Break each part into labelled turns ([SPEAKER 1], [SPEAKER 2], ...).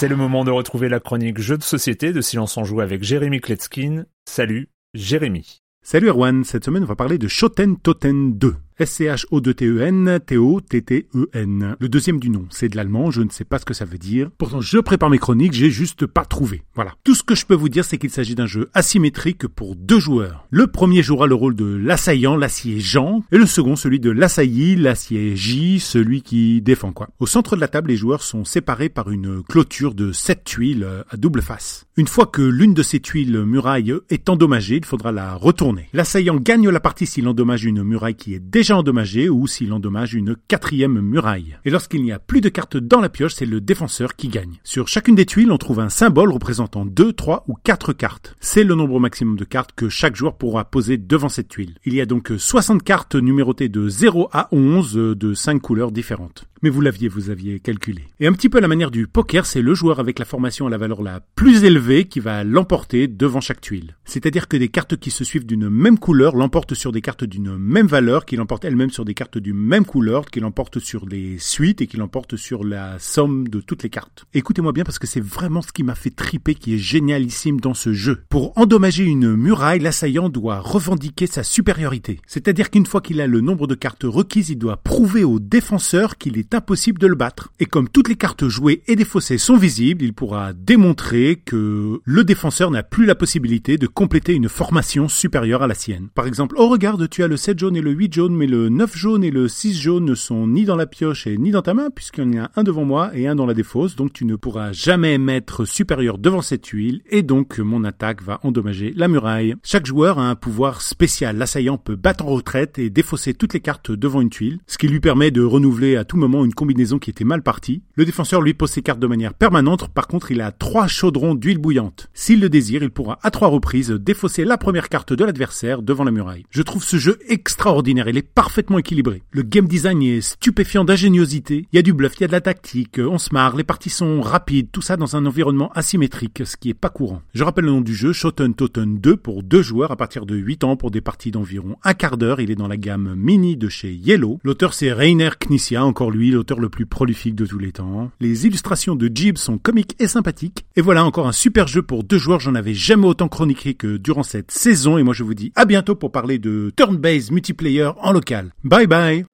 [SPEAKER 1] C'est le moment de retrouver la chronique Jeux de société de Silence en Joue avec Jérémy Kletskin. Salut, Jérémy.
[SPEAKER 2] Salut Erwan, cette semaine on va parler de Shoten Toten 2. S-C-H-O-2-T-E-N, T-O-T-T-E-N. Le deuxième du nom, c'est de l'allemand, je ne sais pas ce que ça veut dire. Pourtant, je prépare mes chroniques, j'ai juste pas trouvé. Voilà. Tout ce que je peux vous dire, c'est qu'il s'agit d'un jeu asymétrique pour deux joueurs. Le premier jouera le rôle de l'assaillant, l'acier Jean, et le second celui de l'assailli, l'acier J, celui qui défend quoi. Au centre de la table, les joueurs sont séparés par une clôture de sept tuiles à double face. Une fois que l'une de ces tuiles murailles est endommagée, il faudra la retourner. L'assaillant gagne la partie s'il endommage une muraille qui est déjà endommagée ou s'il endommage une quatrième muraille. Et lorsqu'il n'y a plus de cartes dans la pioche, c'est le défenseur qui gagne. Sur chacune des tuiles, on trouve un symbole représentant 2, 3 ou 4 cartes. C'est le nombre maximum de cartes que chaque joueur pourra poser devant cette tuile. Il y a donc 60 cartes numérotées de 0 à 11 de 5 couleurs différentes. Mais vous l'aviez, vous aviez calculé. Et un petit peu à la manière du poker, c'est le joueur avec la formation à la valeur la plus élevée qui va l'emporter devant chaque tuile. C'est-à-dire que des cartes qui se suivent d'une même couleur l'emportent sur des cartes d'une même valeur, qui l'emportent elles-mêmes sur des cartes d'une même couleur, qui l'emportent sur des suites et qui l'emportent sur la somme de toutes les cartes. Écoutez-moi bien parce que c'est vraiment ce qui m'a fait triper qui est génialissime dans ce jeu. Pour endommager une muraille, l'assaillant doit revendiquer sa supériorité. C'est-à-dire qu'une fois qu'il a le nombre de cartes requises, il doit prouver au défenseur qu'il est impossible de le battre. Et comme toutes les cartes jouées et défaussées sont visibles, il pourra démontrer que le défenseur n'a plus la possibilité de compléter une formation supérieure à la sienne. Par exemple, oh regarde, tu as le 7 jaune et le 8 jaune, mais le 9 jaune et le 6 jaune ne sont ni dans la pioche et ni dans ta main, puisqu'il y en a un devant moi et un dans la défausse, donc tu ne pourras jamais mettre supérieur devant cette tuile, et donc mon attaque va endommager la muraille. Chaque joueur a un pouvoir spécial. L'assaillant peut battre en retraite et défausser toutes les cartes devant une tuile, ce qui lui permet de renouveler à tout moment une combinaison qui était mal partie. Le défenseur lui pose ses cartes de manière permanente, par contre il a trois chaudrons d'huile bouillante. S'il le désire, il pourra à trois reprises défausser la première carte de l'adversaire devant la muraille. Je trouve ce jeu extraordinaire, il est parfaitement équilibré. Le game design est stupéfiant d'ingéniosité, il y a du bluff, il y a de la tactique, on se marre, les parties sont rapides, tout ça dans un environnement asymétrique, ce qui est pas courant. Je rappelle le nom du jeu, Shoten Toten 2 pour deux joueurs à partir de 8 ans pour des parties d'environ un quart d'heure, il est dans la gamme mini de chez Yellow. L'auteur c'est Rainer Knizia, encore l'auteur le plus prolifique de tous les temps. Les illustrations de Jib sont comiques et sympathiques. Et voilà encore un super jeu pour deux joueurs. J'en avais jamais autant chroniqué que durant cette saison. Et moi je vous dis à bientôt pour parler de turn-based multiplayer en local. Bye bye.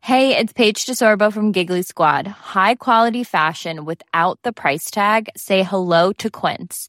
[SPEAKER 3] Hey, it's Paige DeSorbo from Giggly Squad. High quality fashion without the price tag. Say hello to Quince.